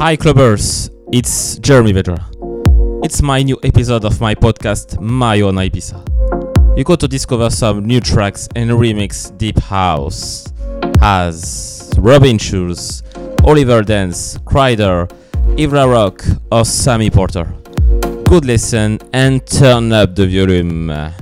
Hi clubbers, it's Jeremy Vedra. It's my new episode of my podcast My Own Ibiza. You got to discover some new tracks and remix deep house as Robin Schulz, Oliver Heldens, Kryder, Yves Larock or Sammy Porter. Good listen and turn up the volume.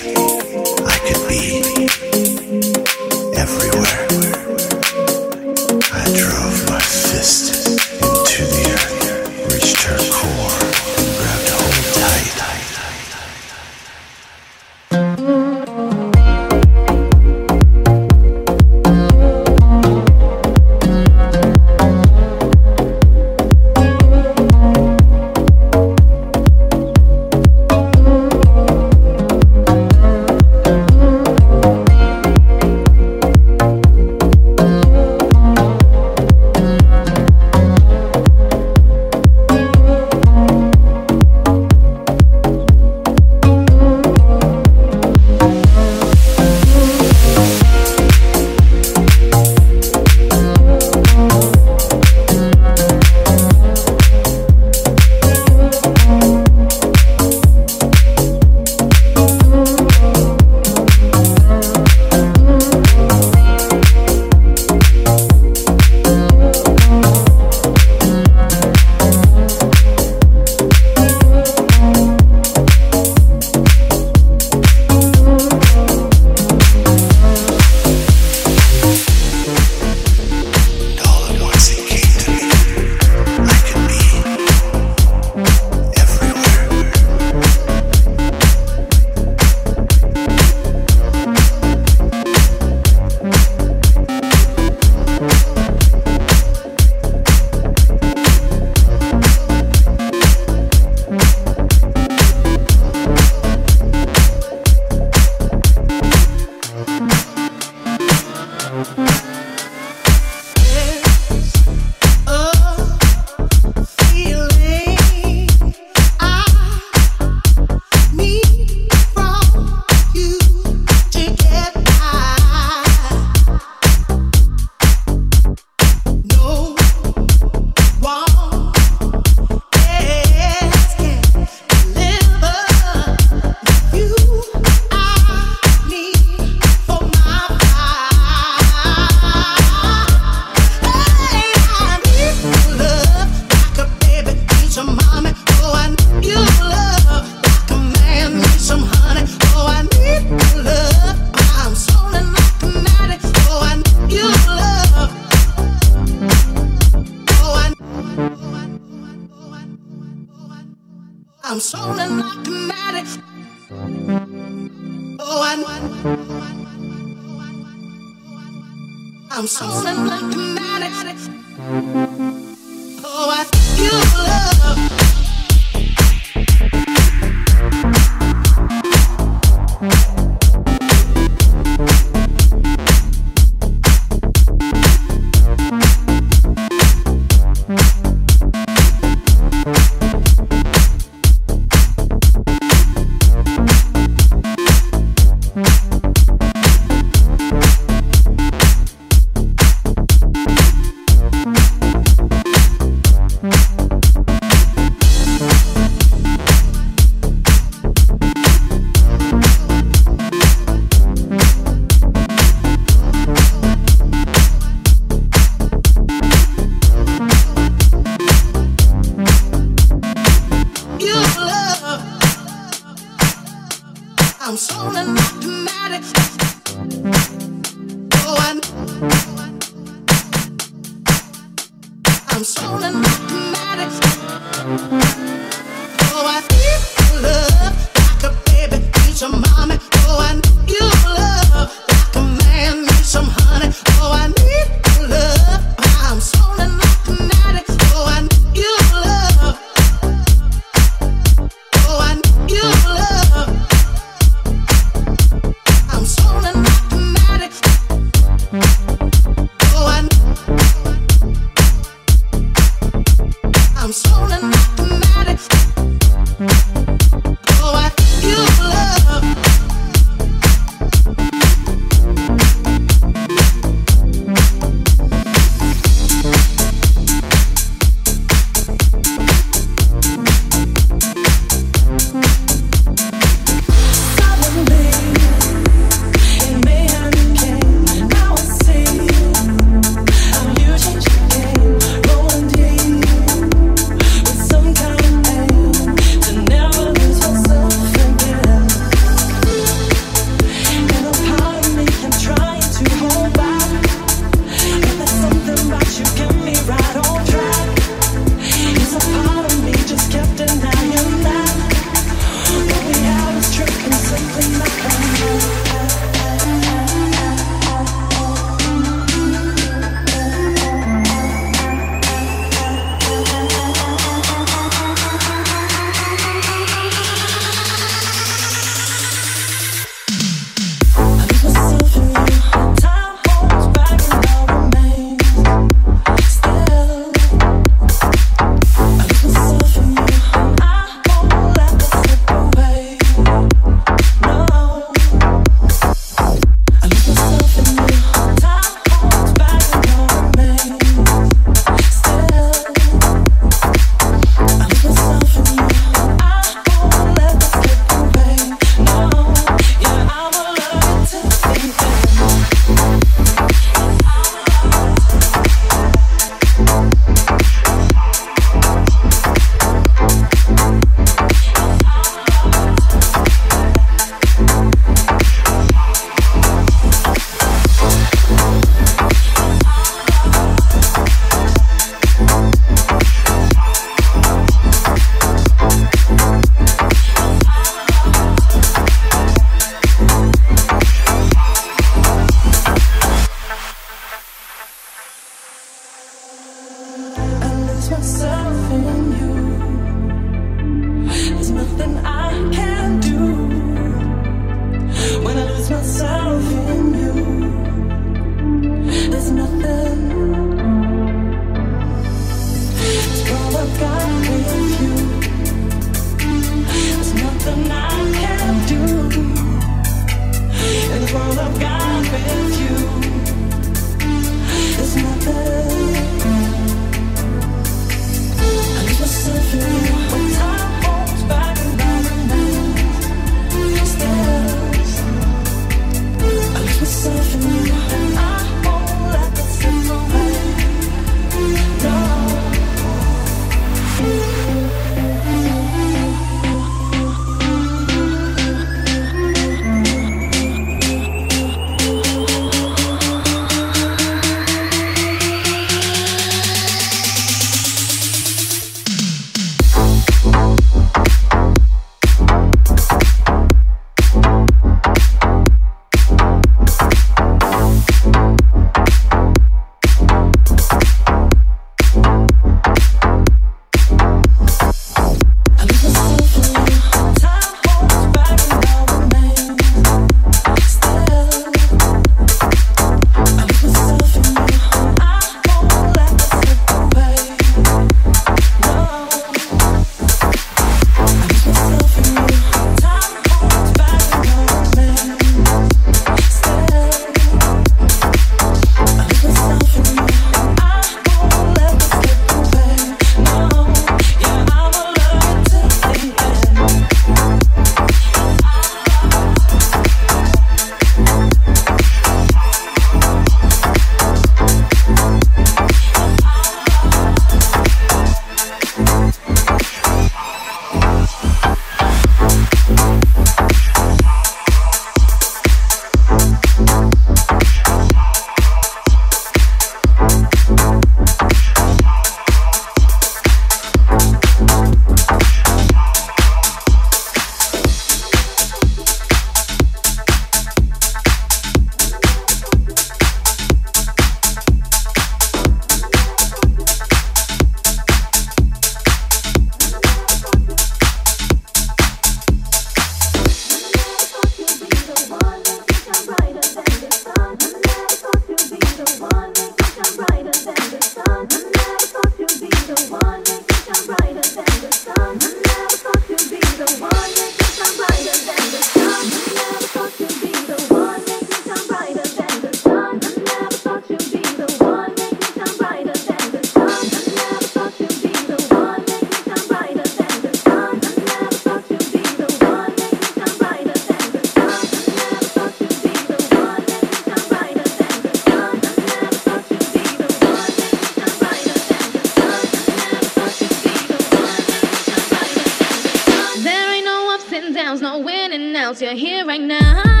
in and out, you're here right now.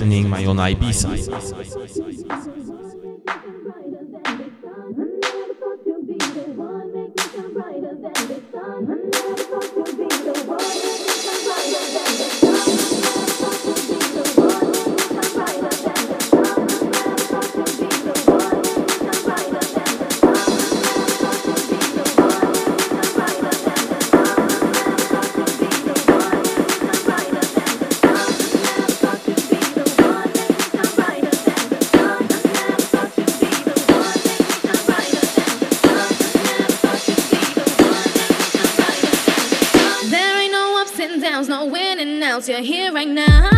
Listening my own Ibiza. You're here right now.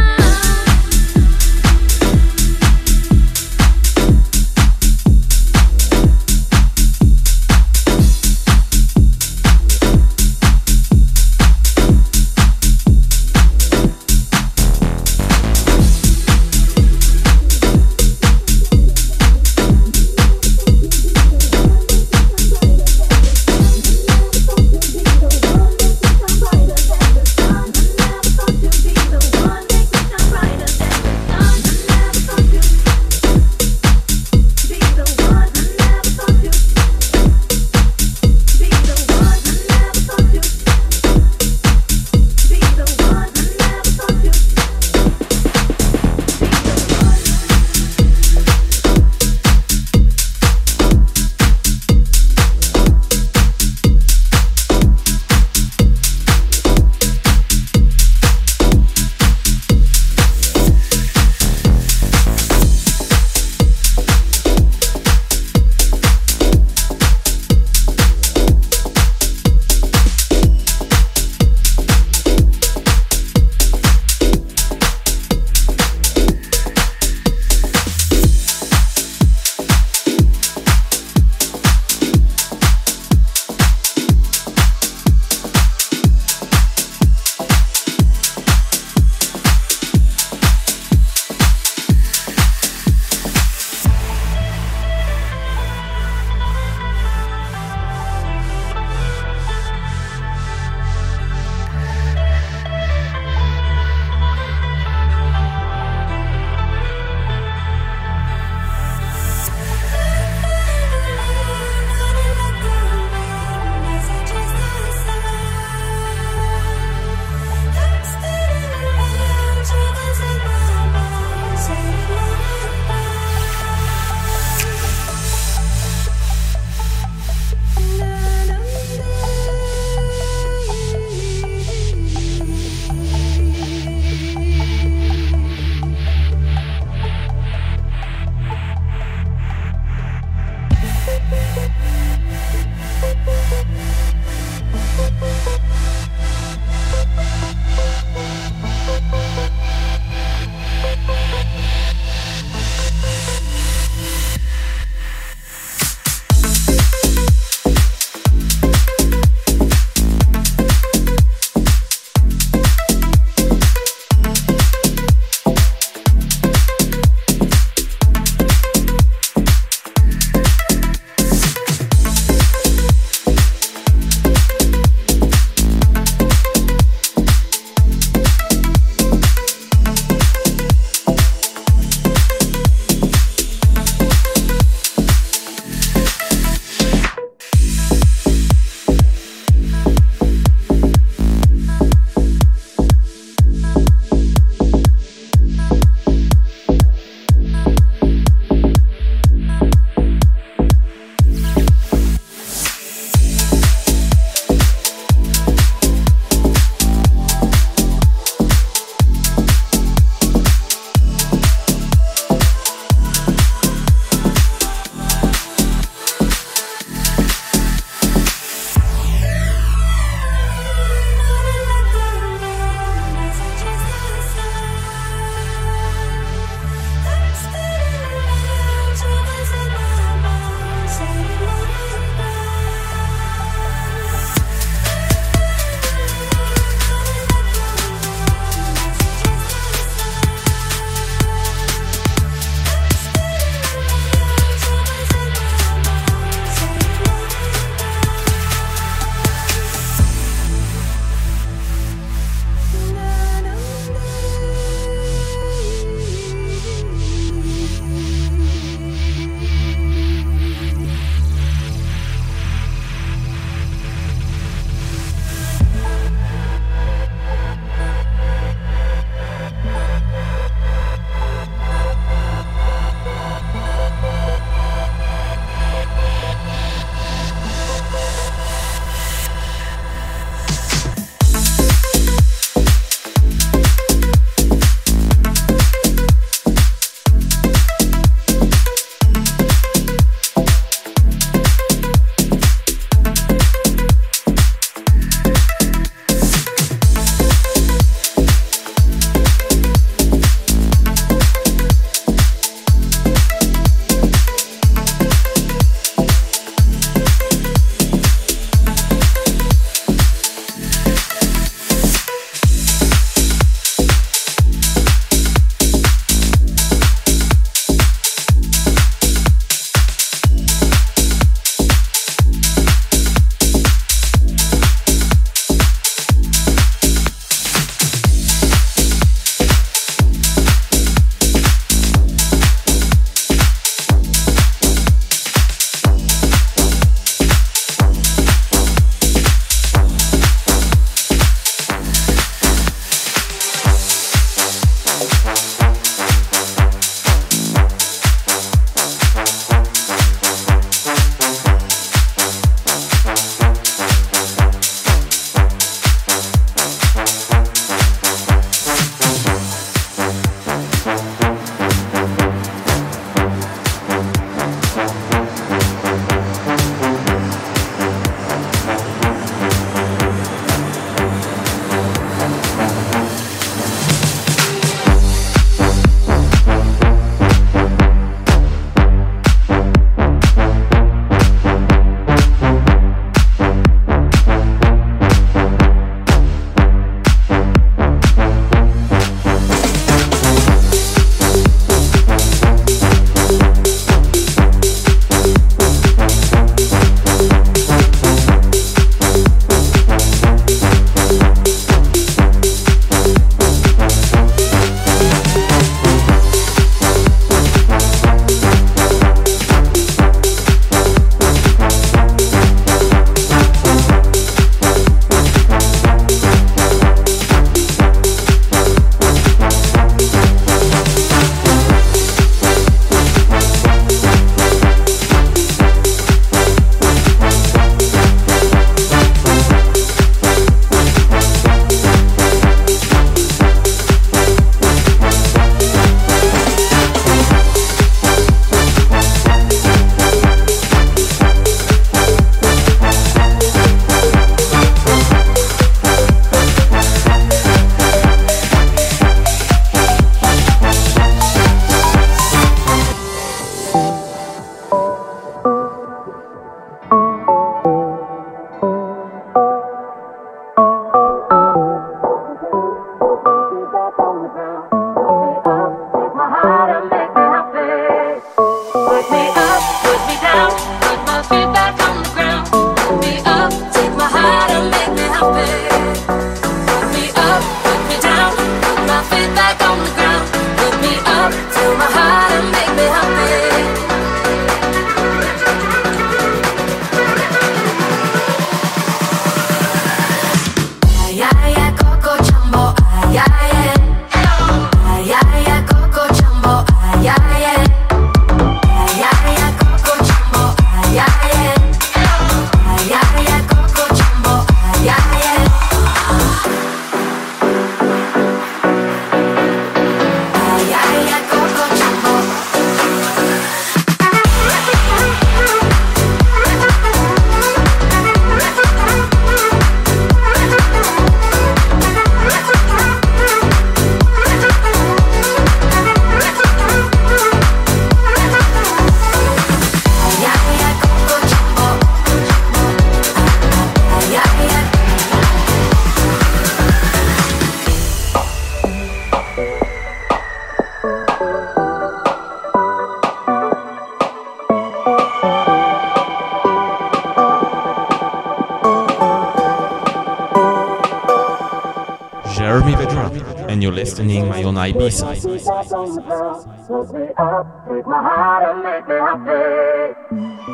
And you're listening my own Ibiza.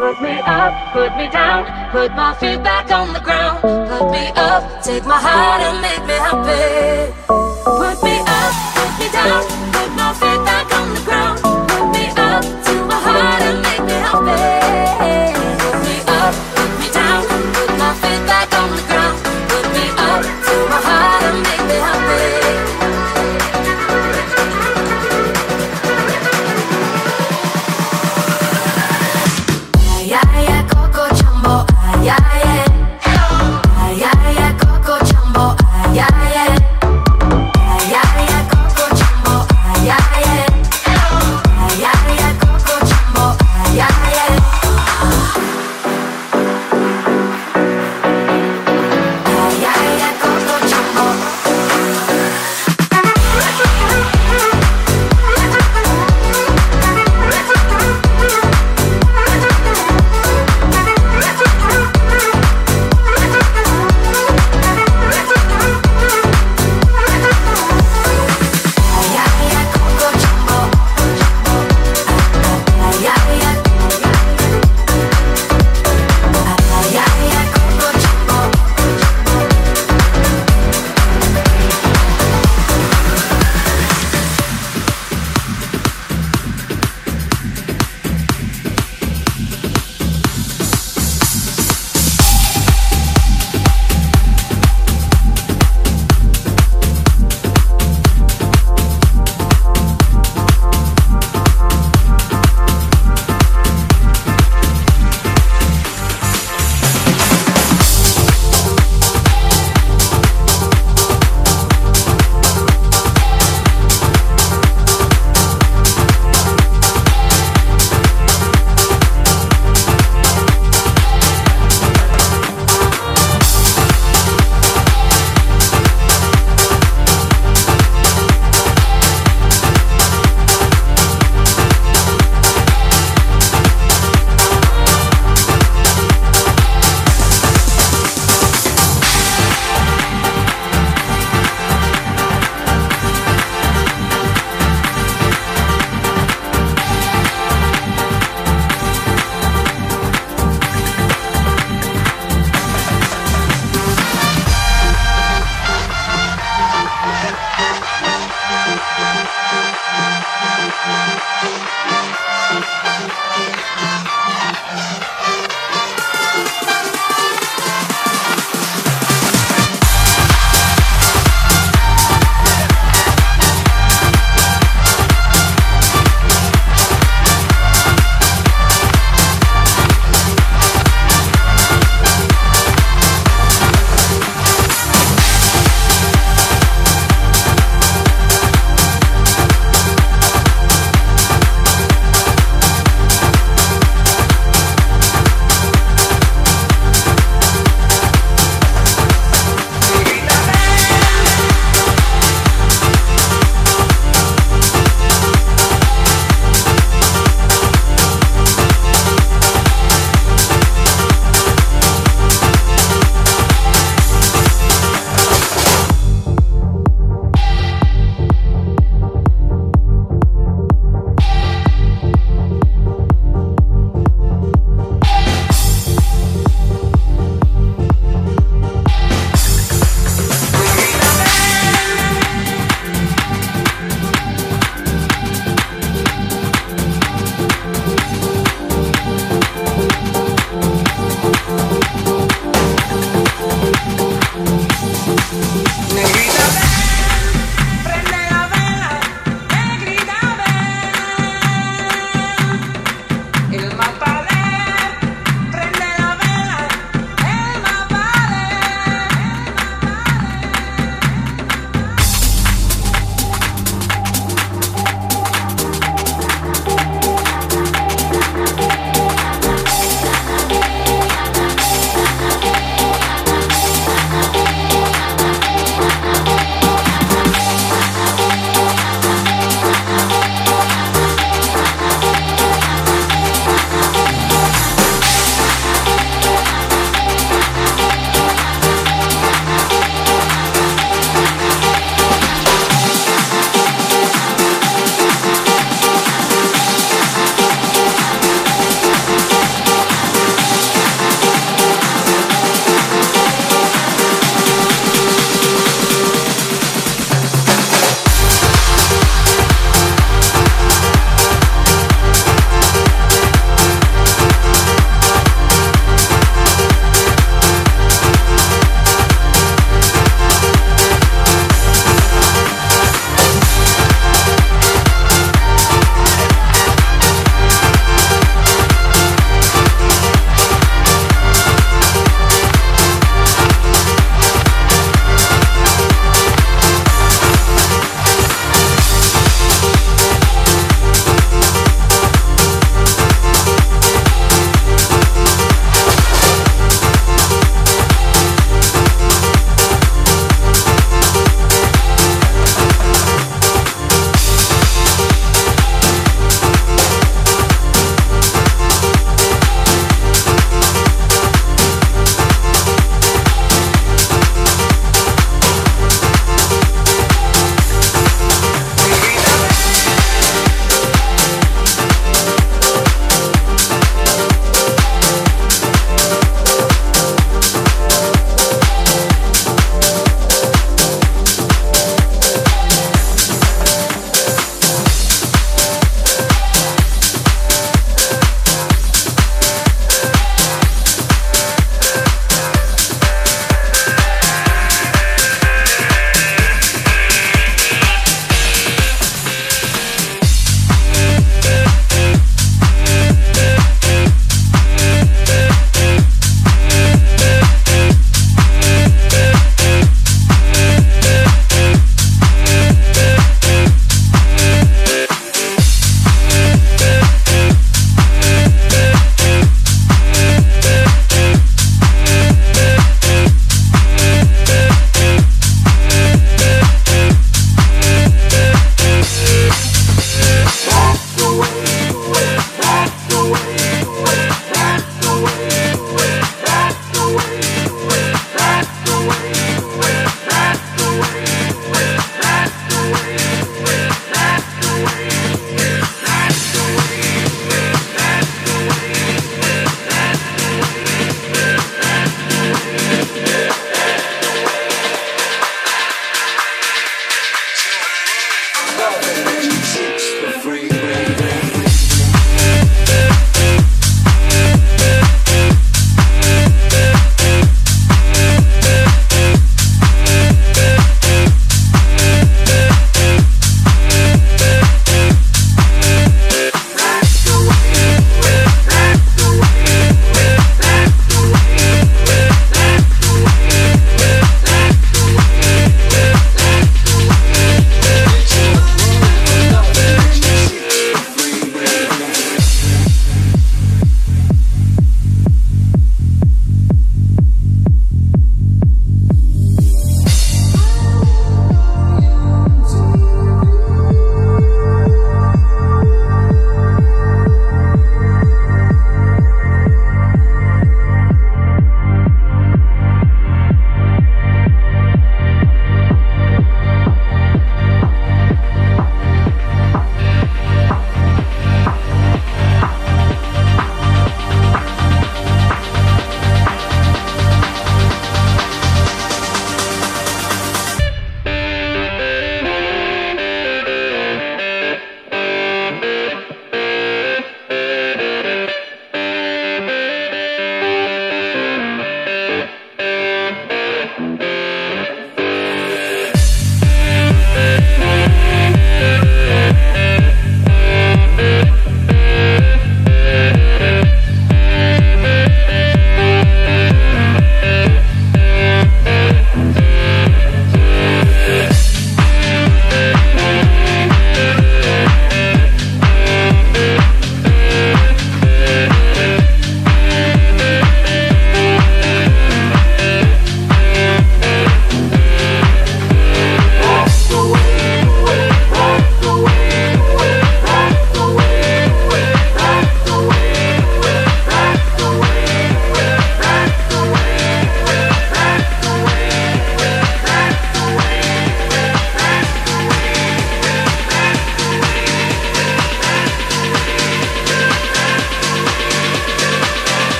Put me up, put me down, put my feet back on the ground. Put me up, take my heart and make me happy. Put me up, put me down, put my feet back on the ground. Put me up to my heart and make me happy.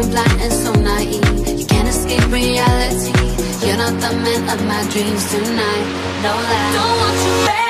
been blind and so naive. You can't escape reality. You're not the man of my dreams tonight. No lie. Don't want you back.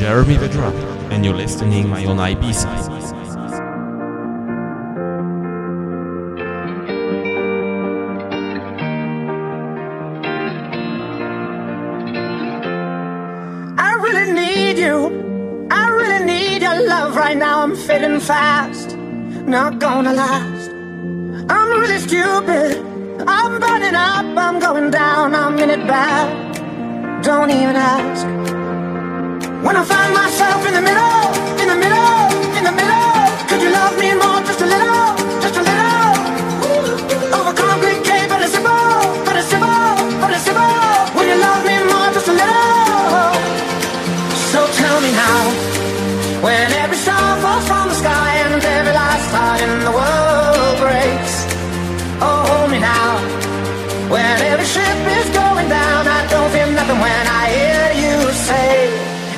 Jeremy Vedra, and you're listening my own Ibiza. fading fast, not gonna last. I'm really stupid. I'm burning up, I'm going down, I'm in it bad. Don't even ask. When I find myself in the middle, in the middle, in the middle, could you love me?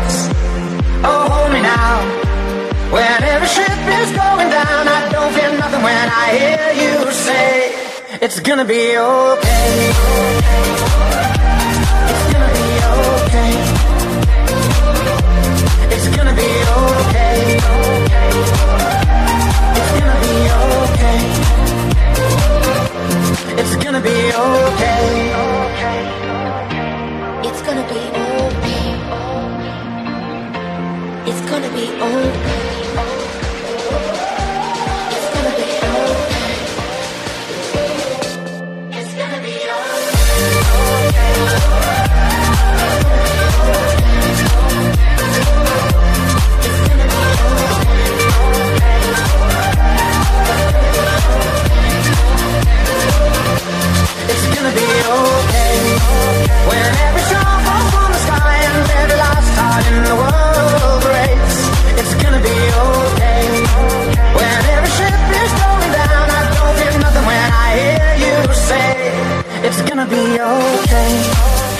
lights. Oh, hold me now. When every ship is going down, I don't feel nothing when I hear you say, It's gonna be okay. It's gonna be okay. It's gonna be okay. It's gonna be okay. It's gonna be okay. It's gonna be okay. it's gonna We'll gonna be okay. When every star falls from the sky and every last star in the world breaks, it's gonna be okay. When every ship is going down, I don't hear nothing when I hear you say it's gonna be okay.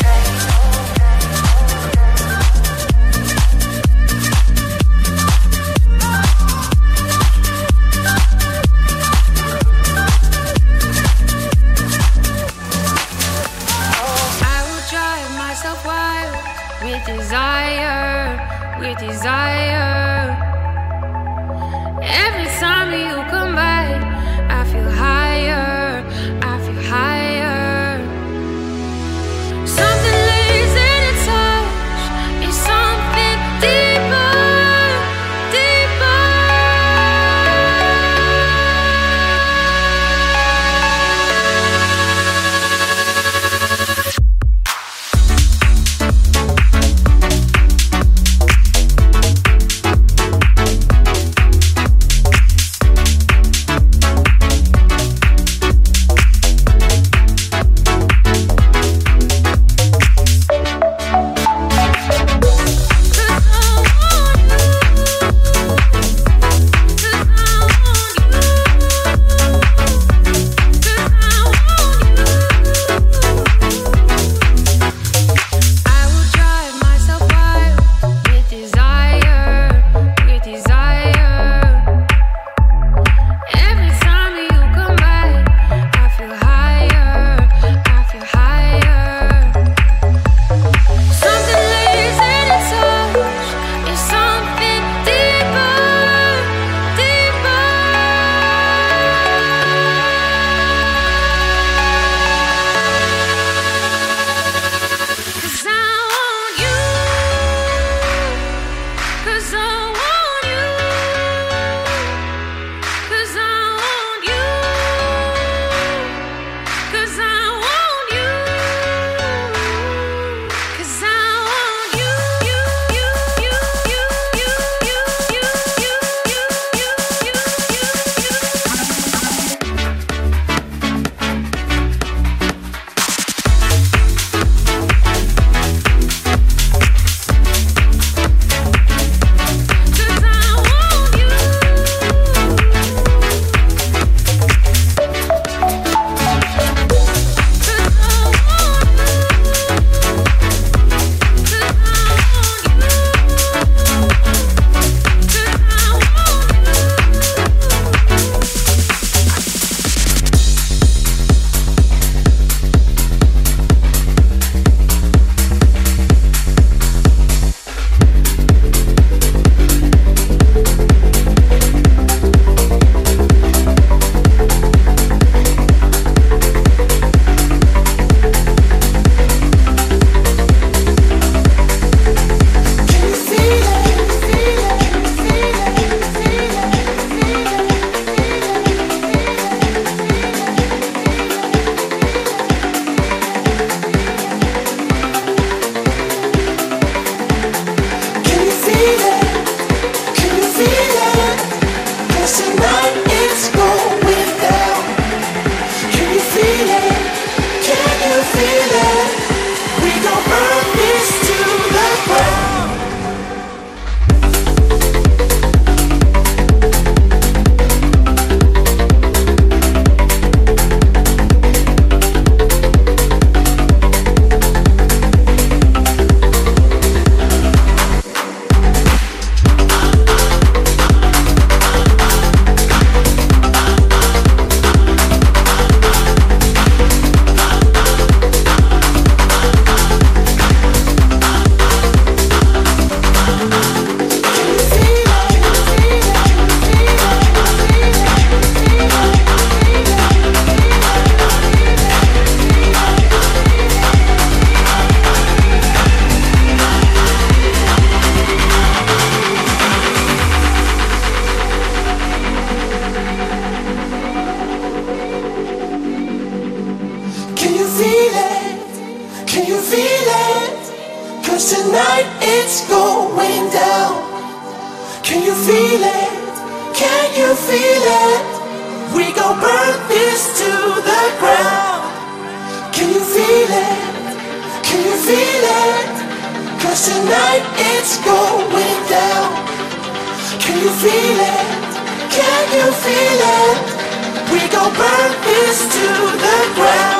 you feel it? Can you feel it? Cause tonight it's going down. Can you feel it? Can you feel it? We gon' burn this to the ground. Can you feel it? Can you feel it? Cause tonight it's going down. Can you feel it? Can you feel it? We gon' burn this to the ground.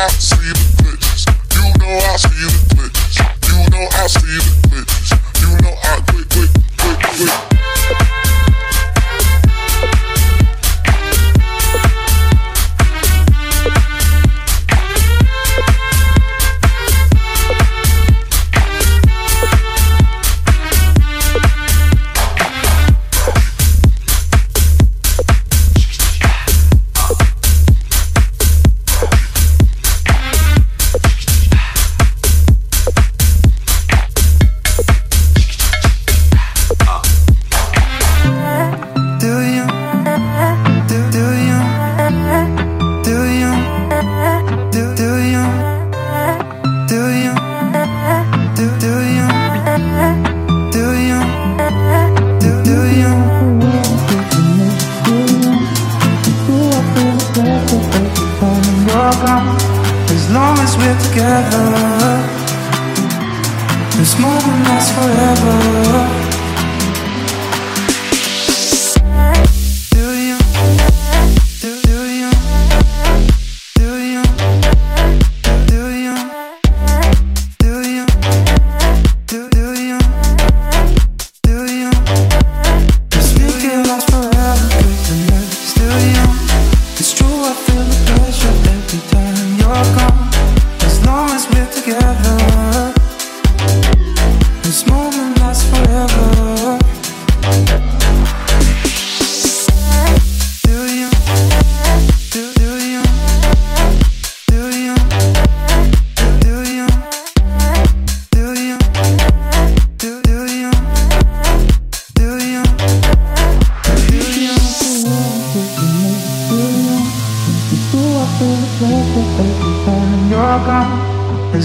I see the glitches. You know I see the glitches. You know I see the glitches.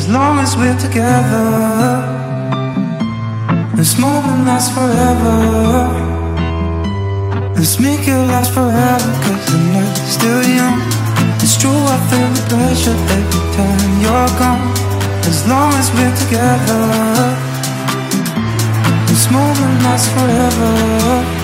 as long as we're together. This moment lasts forever. Let's make it last forever, cause the night's still young. It's true, I feel the pressure every time you're gone. As long as we're together, this moment lasts forever.